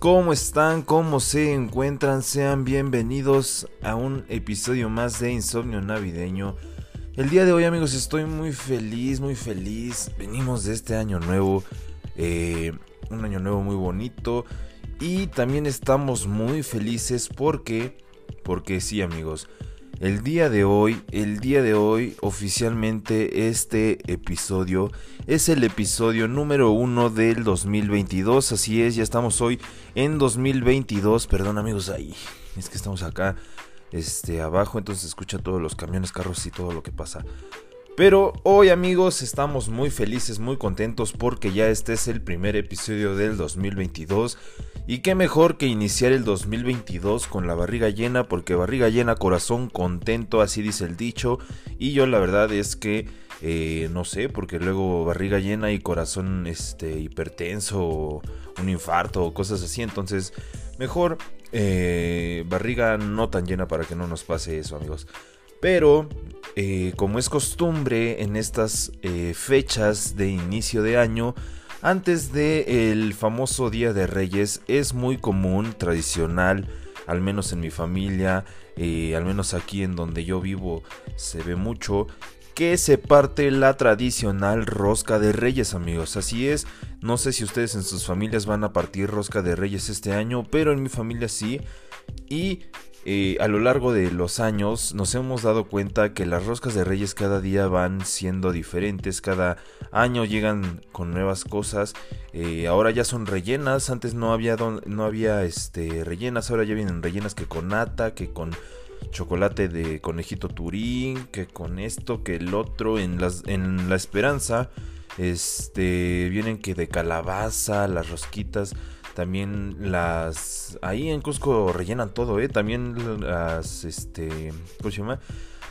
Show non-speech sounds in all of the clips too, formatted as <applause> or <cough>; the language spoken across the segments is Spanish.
¿cómo están? ¿Cómo se encuentran? Sean bienvenidos a un episodio más de Insomnio Navideño. El día de hoy amigos estoy muy feliz, muy feliz. Venimos de este año nuevo, eh, un año nuevo muy bonito. Y también estamos muy felices porque, porque sí amigos, el día de hoy, el día de hoy, oficialmente este episodio es el episodio número uno del 2022. Así es, ya estamos hoy en 2022. Perdón amigos, ahí es que estamos acá, este, abajo, entonces escucha todos los camiones, carros y todo lo que pasa. Pero hoy amigos estamos muy felices, muy contentos porque ya este es el primer episodio del 2022. Y qué mejor que iniciar el 2022 con la barriga llena porque barriga llena, corazón contento, así dice el dicho. Y yo la verdad es que eh, no sé, porque luego barriga llena y corazón este, hipertenso, o un infarto o cosas así. Entonces mejor eh, barriga no tan llena para que no nos pase eso amigos. Pero eh, como es costumbre en estas eh, fechas de inicio de año, antes del famoso Día de Reyes es muy común, tradicional, al menos en mi familia, eh, al menos aquí en donde yo vivo se ve mucho, que se parte la tradicional rosca de reyes amigos. Así es, no sé si ustedes en sus familias van a partir rosca de reyes este año, pero en mi familia sí. Y eh, a lo largo de los años nos hemos dado cuenta que las roscas de reyes cada día van siendo diferentes, cada año llegan con nuevas cosas, eh, ahora ya son rellenas, antes no había, no había este, rellenas, ahora ya vienen rellenas que con nata, que con chocolate de conejito turín, que con esto, que el otro, en, las, en la esperanza, este, vienen que de calabaza, las rosquitas también las. Ahí en Cusco rellenan todo, ¿eh? También las. Este. ¿Cómo se llama?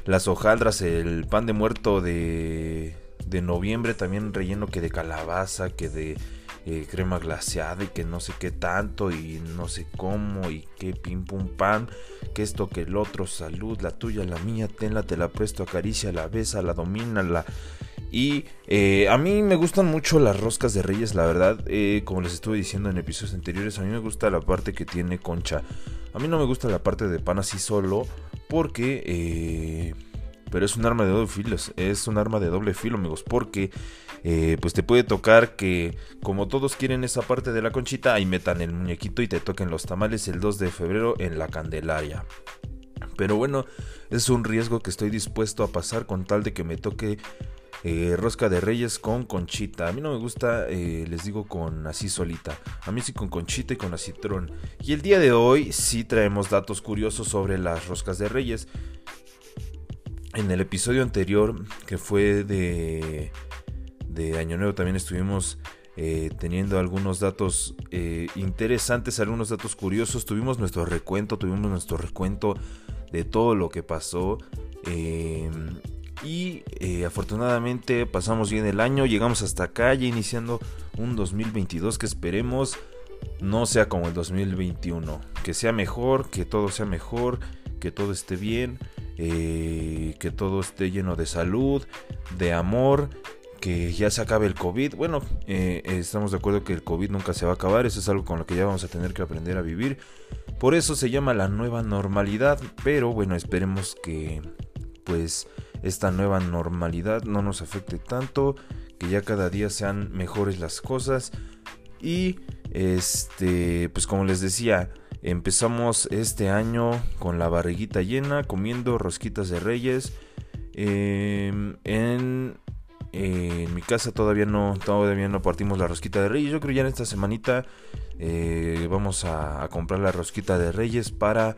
Las hojaldras, el pan de muerto de. De noviembre también relleno que de calabaza, que de eh, crema glaseada y que no sé qué tanto y no sé cómo y que pim pum pam, que esto que el otro, salud, la tuya, la mía, tenla, te la presto, acaricia, la besa, la domina, la y eh, a mí me gustan mucho las roscas de reyes, la verdad. Eh, como les estuve diciendo en episodios anteriores, a mí me gusta la parte que tiene concha. A mí no me gusta la parte de pan así solo, porque... Eh, pero es un arma de doble filo, es un arma de doble filo, amigos, porque pues te puede tocar que como todos quieren esa parte de la conchita, ahí metan el muñequito y te toquen los tamales el 2 de febrero en la Candelaria. Pero bueno, es un riesgo que estoy dispuesto a pasar con tal de que me toque eh, rosca de reyes con conchita. A mí no me gusta, eh, les digo, con así solita. A mí sí con conchita y con acitrón. Y el día de hoy sí traemos datos curiosos sobre las roscas de reyes. En el episodio anterior, que fue de, de Año Nuevo, también estuvimos eh, teniendo algunos datos interesantes, algunos datos curiosos. Tuvimos nuestro recuento, tuvimos nuestro recuento de todo lo que pasó. Y eh, afortunadamente pasamos bien el año, llegamos hasta acá ya iniciando un 2022 que esperemos no sea como el 2021, que sea mejor, que todo sea mejor, que todo esté bien, eh, que todo esté lleno de salud, de amor, que ya se acabe el COVID. Bueno, eh, estamos de acuerdo que el COVID nunca se va a acabar, eso es algo con lo que ya vamos a tener que aprender a vivir. Por eso se llama la nueva normalidad, pero bueno, esperemos que pues esta nueva normalidad no nos afecte tanto, que ya cada día sean mejores las cosas y este, pues como les decía, empezamos este año con la barriguita llena, comiendo rosquitas de reyes. Em, en, en, mi casa todavía no, todavía no partimos la rosquita de reyes. Yo creo ya en esta semanita eh, vamos a, comprar la rosquita de reyes para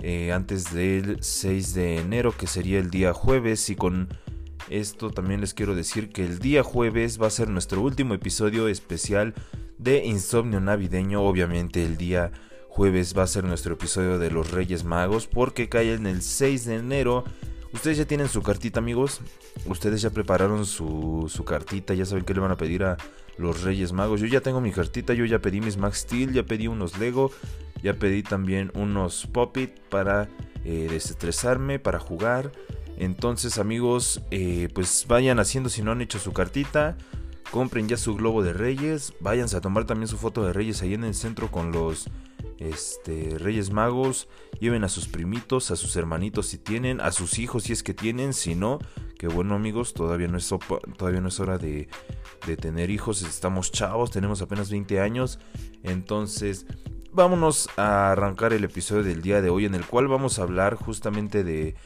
eh, antes del 6 de enero, que sería el día jueves. Y con esto también les quiero decir que el día jueves va a ser nuestro último episodio especial de Insomnio Navideño. Obviamente el día jueves va a ser nuestro episodio de los Reyes Magos porque cae en el 6 de enero. Ustedes ya tienen su cartita amigos. Ustedes ya prepararon su, su cartita. Ya saben qué le van a pedir a los Reyes Magos. Yo ya tengo mi cartita. Yo ya pedí mis Max Steel. Ya pedí unos Lego. Ya pedí también unos Pop-It para eh, desestresarme, para jugar. Entonces amigos, eh, pues vayan haciendo si no han hecho su cartita. compren ya su globo de reyes, váyanse a tomar también su foto de reyes ahí en el centro con los este, Reyes Magos, lleven a sus primitos, a sus hermanitos si tienen, a sus hijos si es que tienen, si no, que bueno amigos, todavía no es, todavía no es hora de, de tener hijos, estamos chavos, tenemos apenas 20 años, entonces vámonos a arrancar el episodio del día de hoy en el cual vamos a hablar justamente de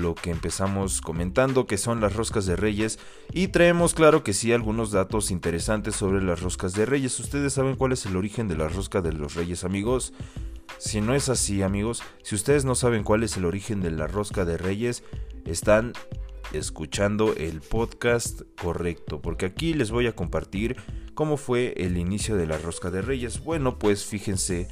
lo que empezamos comentando, que son las roscas de reyes, y traemos claro que sí algunos datos interesantes sobre las roscas de reyes. ¿Ustedes saben cuál es el origen de la rosca de los reyes, amigos? Si no es así, amigos, si ustedes no saben cuál es el origen de la rosca de reyes, están escuchando el podcast correcto, porque aquí les voy a compartir cómo fue el inicio de la rosca de reyes. Bueno, pues fíjense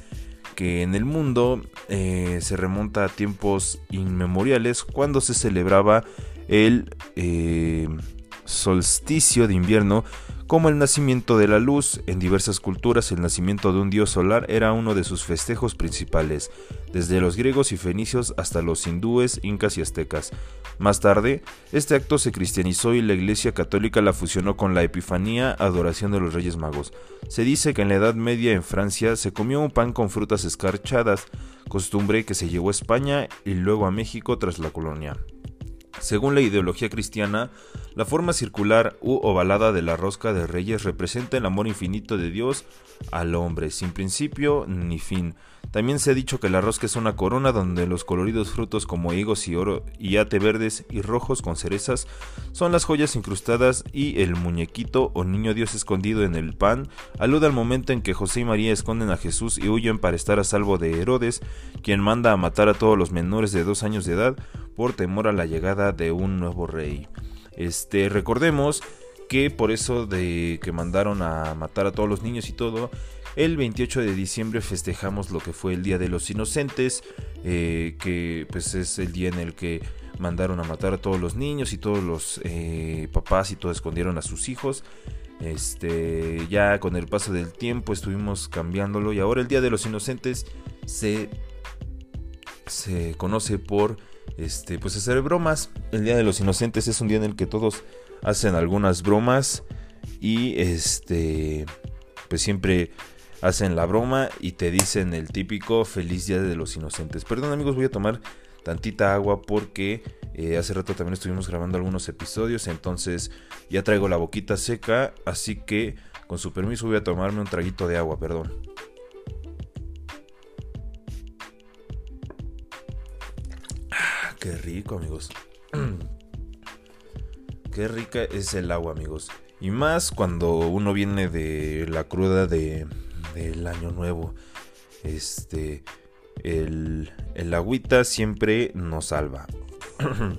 que en el mundo eh, se remonta a tiempos inmemoriales cuando se celebraba el eh, solsticio de invierno como el nacimiento de la luz. En diversas culturas el nacimiento de un dios solar era uno de sus festejos principales, desde los griegos y fenicios hasta los hindúes, incas y aztecas. Más tarde, este acto se cristianizó y la Iglesia Católica la fusionó con la Epifanía, adoración de los Reyes Magos. Se dice que en la Edad Media en Francia se comió un pan con frutas escarchadas, costumbre que se llevó a España y luego a México tras la colonia. Según la ideología cristiana, la forma circular u ovalada de la rosca de reyes representa el amor infinito de Dios al hombre, sin principio ni fin. También se ha dicho que la rosca es una corona donde los coloridos frutos como higos y oro y ate verdes y rojos con cerezas son las joyas incrustadas y el muñequito o niño Dios escondido en el pan alude al momento en que José y María esconden a Jesús y huyen para estar a salvo de Herodes, quien manda a matar a todos los menores de dos años de edad por temor a la llegada de un nuevo rey. Este, recordemos que por eso de que mandaron a matar a todos los niños y todo, el 28 de diciembre festejamos lo que fue el Día de los Inocentes, eh, que pues es el día en el que mandaron a matar a todos los niños y todos los eh, papás y todos escondieron a sus hijos. Este, ya con el paso del tiempo estuvimos cambiándolo y ahora el Día de los Inocentes se, se conoce por este, pues hacer bromas. El Día de los Inocentes es un día en el que todos hacen algunas bromas y este, pues siempre hacen la broma y te dicen el típico feliz Día de los Inocentes. Perdón amigos, voy a tomar tantita agua porque eh, hace rato también estuvimos grabando algunos episodios, entonces ya traigo la boquita seca, así que con su permiso voy a tomarme un traguito de agua, perdón. Qué rico, amigos. <clears throat> Qué rica es el agua, amigos. Y más cuando uno viene de la cruda de, del año nuevo. Este. El, el agüita siempre nos salva. <clears throat>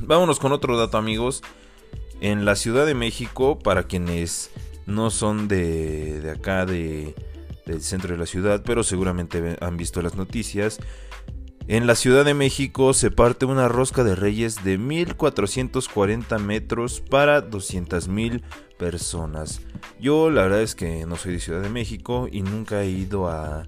Vámonos con otro dato, amigos. En la Ciudad de México, para quienes no son de, de acá, de, del centro de la ciudad, pero seguramente han visto las noticias, en la Ciudad de México se parte una rosca de reyes de 1440 metros para 200.000 personas. Yo la verdad es que no soy de Ciudad de México y nunca he ido a,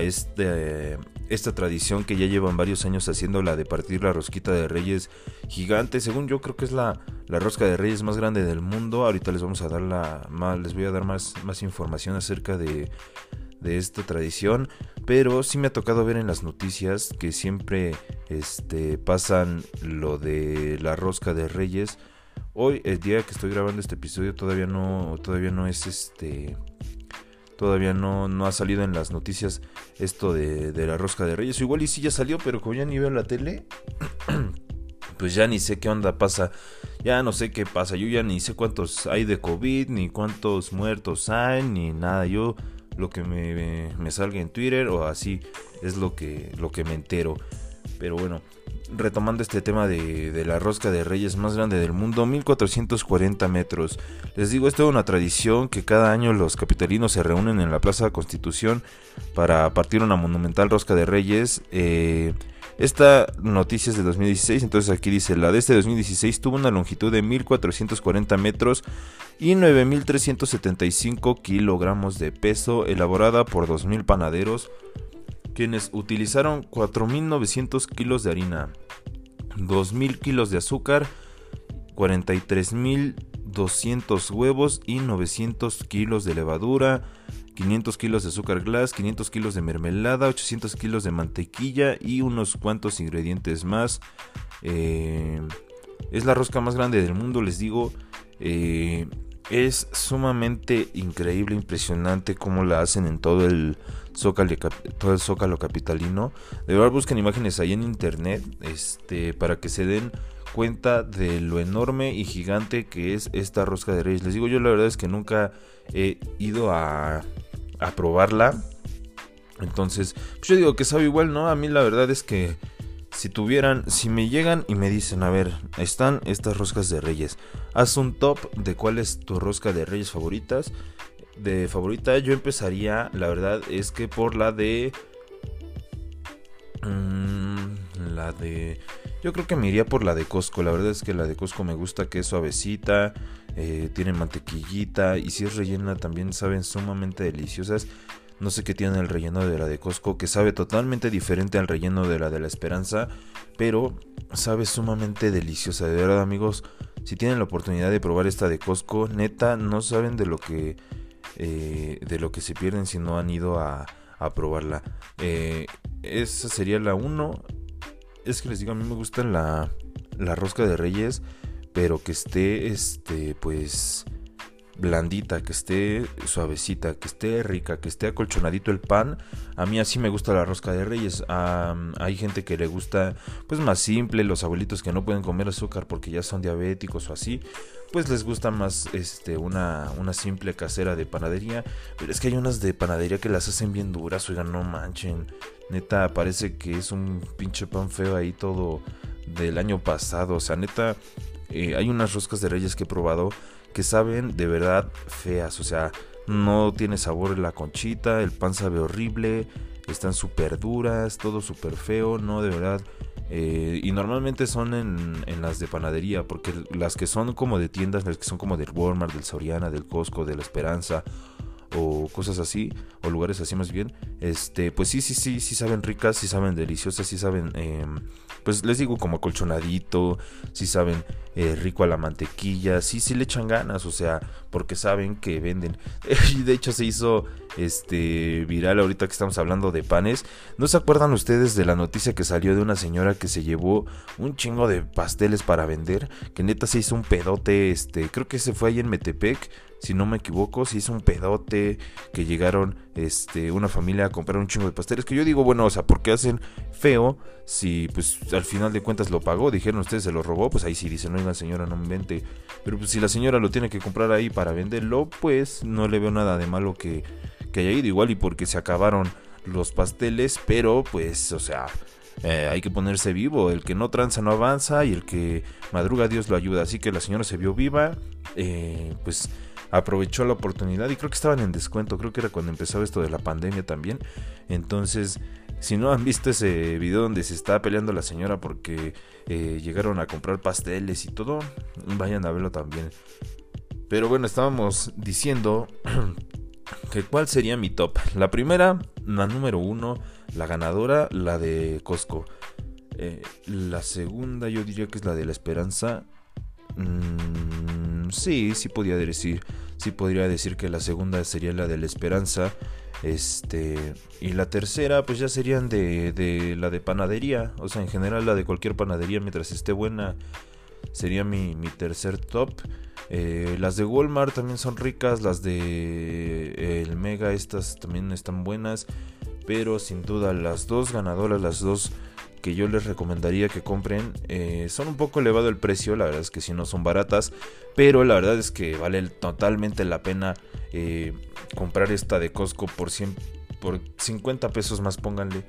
este, esta tradición que ya llevan varios años haciendo la de partir la rosquita de reyes gigante. Según yo creo que es la, la rosca de reyes más grande del mundo. Ahorita les vamos a dar la, más, les voy a dar más, más información acerca de de esta tradición, pero sí me ha tocado ver en las noticias que siempre este, pasan lo de la rosca de reyes. Hoy, el día que estoy grabando este episodio, todavía no, todavía no es este, todavía no, no ha salido en las noticias esto de, de la rosca de reyes. Igual y sí ya salió, pero como ya ni veo la tele, <clears throat> pues ya ni sé qué onda pasa. Ya no sé qué pasa. Yo ya ni sé cuántos hay de COVID, ni cuántos muertos hay, ni nada. Yo lo que me, salga en Twitter o así es lo que, lo que me entero. Pero bueno, retomando este tema de, la rosca de reyes más grande del mundo, 1440 metros. Les digo, es toda una tradición que cada año los capitalinos se reúnen en la Plaza Constitución para partir una monumental rosca de reyes. Eh, esta noticia es de 2016, entonces aquí dice, la de este 2016 tuvo una longitud de 1440 metros y 9.375 kilogramos de peso, elaborada por 2.000 panaderos, quienes utilizaron 4.900 kilos de harina, 2.000 kilos de azúcar, 43.000 200 huevos y 900 kilos de levadura, 500 kilos de azúcar glass, 500 kilos de mermelada, 800 kilos de mantequilla y unos cuantos ingredientes más. Eh, es la rosca más grande del mundo, les digo. Eh, es sumamente increíble, impresionante cómo la hacen en todo el zócalo, todo el zócalo capitalino. De verdad busquen imágenes ahí en internet este, para que se den cuenta de lo enorme y gigante que es esta rosca de reyes. Les digo yo la verdad es que nunca he ido a, a probarla. Entonces, pues yo digo que sabe igual, ¿no? A mí la verdad es que si tuvieran, si me llegan y me dicen, a ver, están estas roscas de reyes, haz un top de cuál es tu rosca de reyes favoritas. De favorita yo empezaría, la verdad es que por la de... Mmm, la de... Yo creo que me iría por la de Costco. La verdad es que la de Costco me gusta que es suavecita, eh, tiene mantequillita y si es rellena también saben sumamente deliciosas. No sé qué tiene el relleno de la de Costco, que sabe totalmente diferente al relleno de la de la Esperanza, pero sabe sumamente deliciosa. De verdad, amigos, si tienen la oportunidad de probar esta de Costco, neta, no saben de lo que eh, de lo que se pierden si no han ido a, probarla. Eh, esa sería la 1. Es que les digo, a mí me gusta la, la rosca de Reyes, pero que esté, este, pues blandita, que esté suavecita, que esté rica, que esté acolchonadito el pan. A mí así me gusta la rosca de reyes. hay gente que le gusta pues más simple, los abuelitos que no pueden comer azúcar porque ya son diabéticos o así, pues les gusta más este una, una simple casera de panadería. Pero es que hay unas de panadería que las hacen bien duras, oigan, no manchen. Neta, parece que es un pinche pan feo ahí todo del año pasado. O sea, neta, eh, hay unas roscas de reyes que he probado que saben de verdad feas. O sea, no tiene sabor la conchita, el pan sabe horrible, están súper duras, todo súper feo, no, de verdad. Eh, y normalmente son en, en, las de panadería, porque las que son como de tiendas, las que son como del Walmart, del Soriana, del Costco, de la Esperanza, o cosas así, o lugares así más bien, este, pues sí, sí, sí, sí saben ricas, sí saben deliciosas, sí saben, em, pues les digo como colchonadito, sí saben eh, rico a la mantequilla, sí, sí le echan ganas, o sea, porque saben que venden. <laughs> Y de hecho se hizo este viral ahorita que estamos hablando de panes. ¿No se acuerdan ustedes de la noticia que salió de una señora que se llevó un chingo de pasteles para vender? Que neta se hizo un pedote, este, creo que se fue ahí en Metepec si no me equivoco, se hizo un pedote que llegaron este, una familia a comprar un chingo de pasteles. Que yo digo, bueno, o sea, ¿por qué hacen feo si pues al final de cuentas lo pagó? Dijeron ustedes se lo robó, pues ahí sí dicen, oiga señora, no invente. Pero pues si la señora lo tiene que comprar ahí para venderlo, pues no le veo nada de malo que, que haya ido igual y porque se acabaron los pasteles, pero pues, o sea, eh, hay que ponerse vivo. El que no tranza no avanza y el que madruga Dios lo ayuda. Así que la señora se vio viva, eh, pues aprovechó la oportunidad y creo que estaban en descuento, creo que era cuando empezó esto de la pandemia también. Entonces, si no han visto ese video donde se está peleando la señora porque eh, llegaron a comprar pasteles y todo, vayan a verlo también. Pero bueno, estábamos diciendo <clears throat> que cuál sería mi top. La primera, la número uno, la ganadora, la de Costco. Eh, la segunda yo diría que es la de la esperanza. Mm, sí, sí podría decir. Sí podría decir que la segunda sería la de la esperanza. Este. Y la tercera, pues ya serían de, de la de panadería. O sea, en general la de cualquier panadería mientras esté buena. Sería mi, mi tercer top. Eh, las de Walmart también son ricas. Las de el Mega, estas también están buenas. Pero sin duda las dos ganadoras, las dos que yo les recomendaría que compren. Eh, son un poco elevado el precio, la verdad es que si no son baratas, pero la verdad es que vale totalmente la pena eh, comprar esta de Costco por 100, por 50 pesos más, pónganle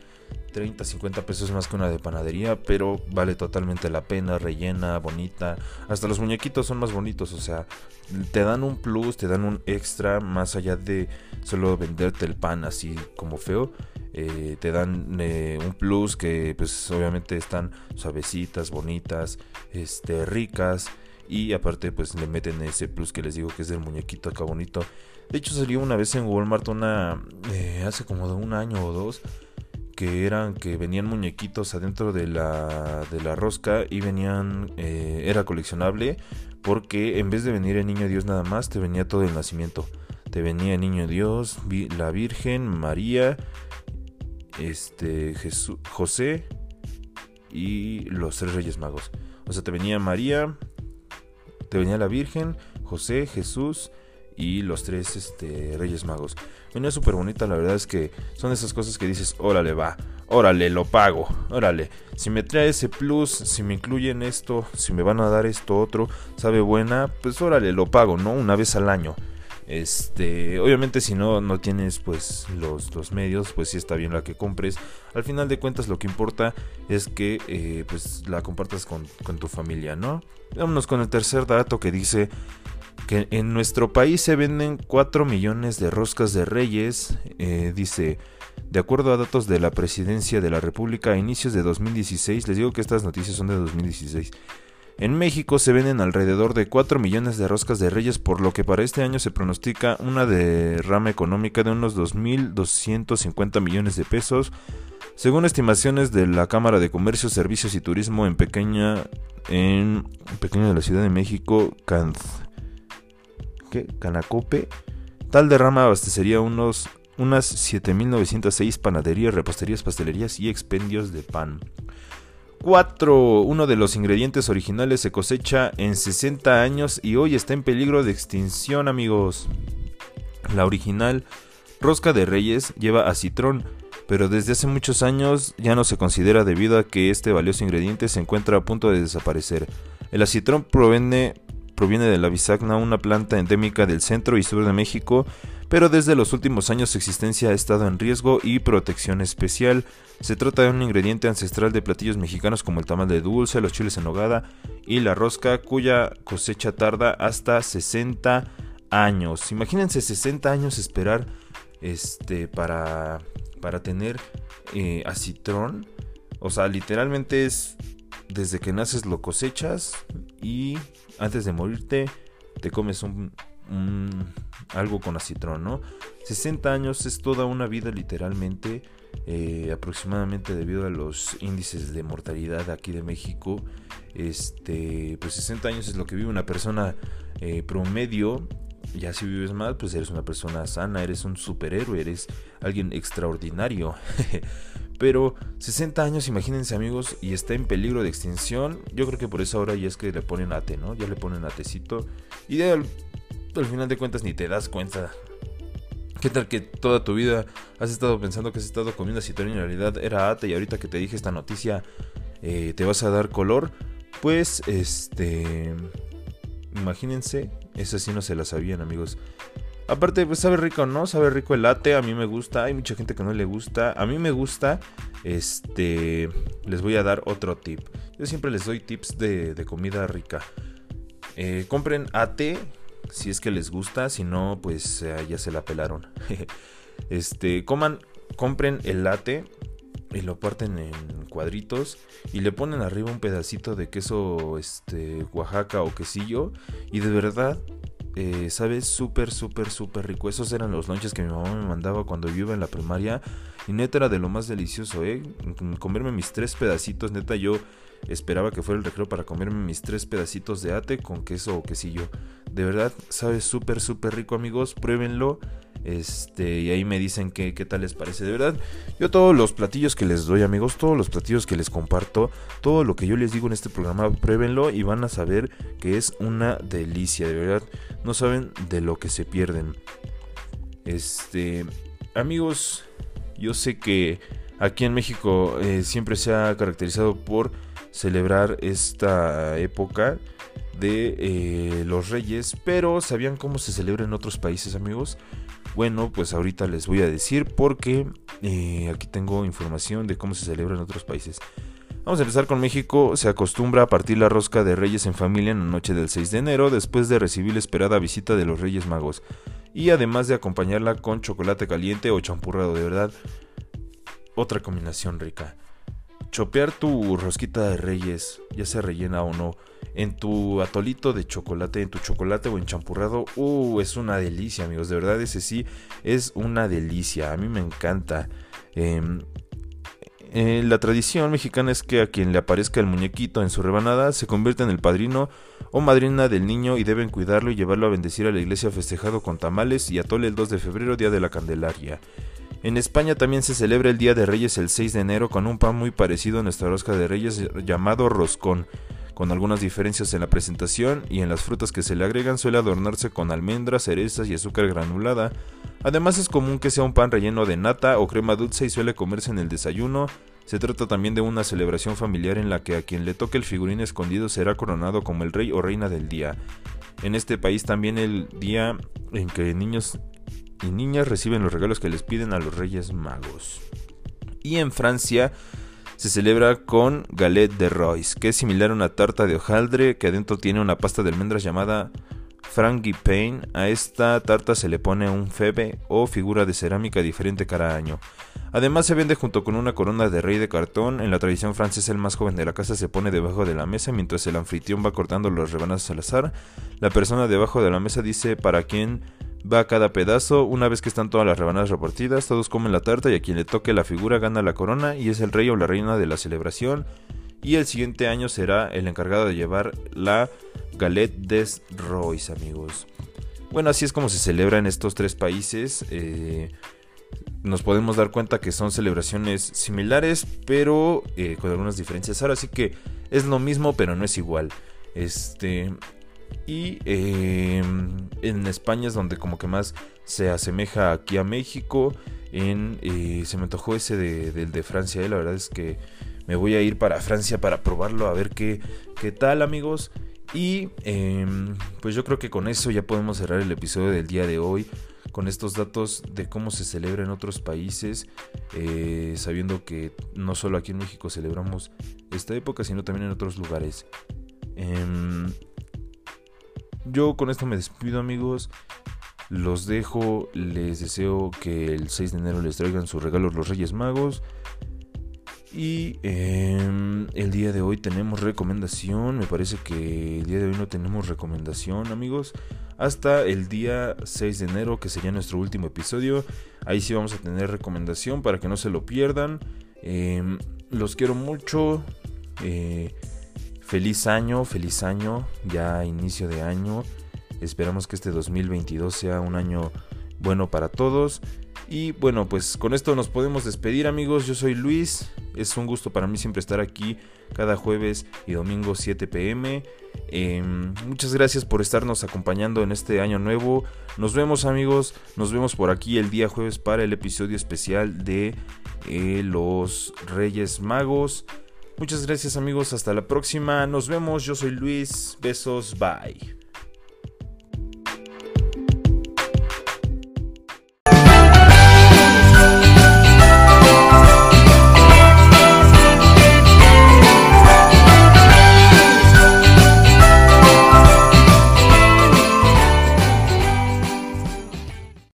30, 50 pesos más que una de panadería, pero vale totalmente la pena, rellena, bonita, hasta los muñequitos son más bonitos, o sea, te dan un plus, te dan un extra más allá de solo venderte el pan así como feo eh, te dan eh, un plus que pues obviamente están suavecitas, bonitas, este, ricas y aparte pues le meten ese plus que les digo que es del muñequito acá bonito. De hecho salió una vez en Walmart una eh, hace como de un año o dos que eran que venían muñequitos adentro de la, de la rosca y venían, era coleccionable porque en vez de venir el niño Dios nada más, te venía todo el nacimiento. Te venía el niño Dios, la Virgen, María, este, Jesús, José y los tres Reyes Magos. O sea, te venía María, te venía la Virgen, José, Jesús y los tres este, Reyes Magos. Venía súper bonita, la verdad es que son esas cosas que dices, órale, va, órale, lo pago, órale. Si me trae ese plus, si me incluyen esto, si me van a dar esto otro, sabe buena, pues órale, lo pago, ¿no? Una vez al año. Este, obviamente si no, no tienes pues los, los medios, pues sí está bien la que compres. Al final de cuentas lo que importa es que eh, pues la compartas con, con tu familia, ¿no? Vámonos con el tercer dato que dice que en nuestro país se venden 4 millones de roscas de reyes, eh, dice, de acuerdo a datos de la presidencia de la República a inicios de 2016, les digo que estas noticias son de 2016, en México se venden alrededor de 4 millones de roscas de reyes, por lo que para este año se pronostica una derrama económica de unos 2.250 millones de pesos, según estimaciones de la Cámara de Comercio, Servicios y Turismo en pequeña, en pequeña de la Ciudad de México, Canz. Canacope. Tal derrama abastecería unos, unas 7.906 panaderías, reposterías, pastelerías y expendios de pan. 4. Uno de los ingredientes originales se cosecha en 60 años y hoy está en peligro de extinción, amigos. La original rosca de reyes lleva acitrón, pero desde hace muchos años ya no se considera debido a que este valioso ingrediente se encuentra a punto de desaparecer. El acitrón proviene proviene de la bisagna, una planta endémica del centro y sur de México, pero desde los últimos años su existencia ha estado en riesgo y protección especial. Se trata de un ingrediente ancestral de platillos mexicanos como el tamal de dulce, los chiles en nogada y la rosca, cuya cosecha tarda hasta 60 años. Imagínense 60 años esperar este para para tener eh, acitrón. O sea, literalmente es desde que naces lo cosechas y antes de morirte te comes un, algo con acitrón, ¿no? 60 años es toda una vida literalmente, eh, aproximadamente debido a los índices de mortalidad aquí de México. Este, pues 60 años es lo que vive una persona eh, promedio. Ya si vives más, pues eres una persona sana, eres un superhéroe, eres alguien extraordinario. <laughs> Pero 60 años, imagínense amigos, y está en peligro de extinción. Yo creo que por eso ahora ya es que le ponen ate, ¿no? Ya le ponen atecito. Y al, final de cuentas ni te das cuenta. ¿Qué tal que toda tu vida has estado pensando que has estado comiendo y en realidad era ate y ahorita que te dije esta noticia eh, te vas a dar color? Pues, este... Imagínense, esa sí no se la sabían amigos. Aparte, pues sabe rico, ¿no? Sabe rico el latte, a mí me gusta, hay mucha gente que no le gusta. A mí me gusta, este, les voy a dar otro tip. Yo siempre les doy tips de, comida rica. Eh, compren ate si es que les gusta, si no, pues eh, ya se la pelaron. <laughs> este, coman, compren el latte y lo parten en cuadritos y le ponen arriba un pedacito de queso este Oaxaca o quesillo y de verdad eh, sabe súper, súper, súper rico. Esos eran los lunches que mi mamá me mandaba cuando yo iba en la primaria. Y neta era de lo más delicioso, ¿eh? Comerme mis tres pedacitos, neta yo esperaba que fuera el recreo para comerme mis tres pedacitos de ate con queso o quesillo. De verdad, sabe súper, súper rico, amigos. Pruébenlo. Este, y ahí me dicen qué, qué tal les parece. De verdad, yo todos los platillos que les doy, amigos, todos los platillos que les comparto, todo lo que yo les digo en este programa, pruébenlo y van a saber que es una delicia. De verdad, no saben de lo que se pierden. Este, amigos, yo sé que aquí en México eh, siempre se ha caracterizado por celebrar esta época de eh, los reyes, pero ¿sabían cómo se celebra en otros países amigos? Bueno, pues ahorita les voy a decir porque eh, aquí tengo información de cómo se celebra en otros países. Vamos a empezar con México. Se acostumbra a partir la rosca de Reyes en familia en la noche del 6 de enero, después de recibir la esperada visita de los Reyes Magos. Y además de acompañarla con chocolate caliente o champurrado, de verdad. Otra combinación rica. Chopear tu rosquita de Reyes, ya sea rellena o no, en tu atolito de chocolate, en tu chocolate o en champurrado, uh, es una delicia, amigos. De verdad, ese sí es una delicia. A mí me encanta. Em, eh, la tradición mexicana es que a quien le aparezca el muñequito en su rebanada se convierte en el padrino o madrina del niño y deben cuidarlo y llevarlo a bendecir a la iglesia festejado con tamales y atole el 2 de febrero, día de la Candelaria. En España también se celebra el Día de Reyes el 6 de enero con un pan muy parecido a nuestra rosca de reyes llamado roscón, con algunas diferencias en la presentación y en las frutas que se le agregan suele adornarse con almendras, cerezas y azúcar granulada. Además es común que sea un pan relleno de nata o crema dulce y suele comerse en el desayuno. Se trata también de una celebración familiar en la que a quien le toque el figurín escondido será coronado como el rey o reina del día. En este país también el día en que niños y niñas reciben los regalos que les piden a los Reyes Magos. Y en Francia se celebra con galette de Royce, que es similar a una tarta de hojaldre que adentro tiene una pasta de almendras llamada frangipane. A esta tarta se le pone un febe o figura de cerámica diferente cada año. Además se vende junto con una corona de rey de cartón. En la tradición francesa el más joven de la casa se pone debajo de la mesa mientras el anfitrión va cortando los rebanadas al azar. La persona debajo de la mesa dice para quién va a cada pedazo. Una vez que están todas las rebanadas repartidas, todos comen la tarta y a quien le toque la figura gana la corona y es el rey o la reina de la celebración. Y el siguiente año será el encargado de llevar la Galette des Rois, amigos. Bueno, así es como se celebra en estos tres países. Eh, nos podemos dar cuenta que son celebraciones similares, pero eh, con algunas diferencias. Ahora sí que es lo mismo, pero no es igual. Este, y em, en España es donde como que más se asemeja aquí a México. En, eh, se me antojó ese de, del de Francia. Eh, la verdad es que me voy a ir para Francia para probarlo. A ver qué, qué tal amigos. Y em, pues yo creo que con eso ya podemos cerrar el episodio del día de hoy. Con estos datos de cómo se celebra en otros países. Eh, sabiendo que no solo aquí en México celebramos esta época, sino también en otros lugares. Em, yo con esto me despido amigos. Los dejo. Les deseo que el 6 de enero les traigan sus regalos los Reyes Magos. Y em, el día de hoy tenemos recomendación. Me parece que el día de hoy no tenemos recomendación, amigos. Hasta el día 6 de enero, que sería nuestro último episodio. Ahí sí vamos a tener recomendación para que no se lo pierdan. Em, los quiero mucho. Eh, Feliz año, feliz año, ya inicio de año. Esperamos que este 2022 sea un año bueno para todos. Y bueno, pues con esto nos podemos despedir amigos. Yo soy Luis. Es un gusto para mí siempre estar aquí cada jueves y domingo 7 pm. Em, muchas gracias por estarnos acompañando en este año nuevo. Nos vemos amigos. Nos vemos por aquí el día jueves para el episodio especial de eh, los Reyes Magos. Muchas gracias amigos, hasta la próxima, nos vemos, yo soy Luis, besos, bye.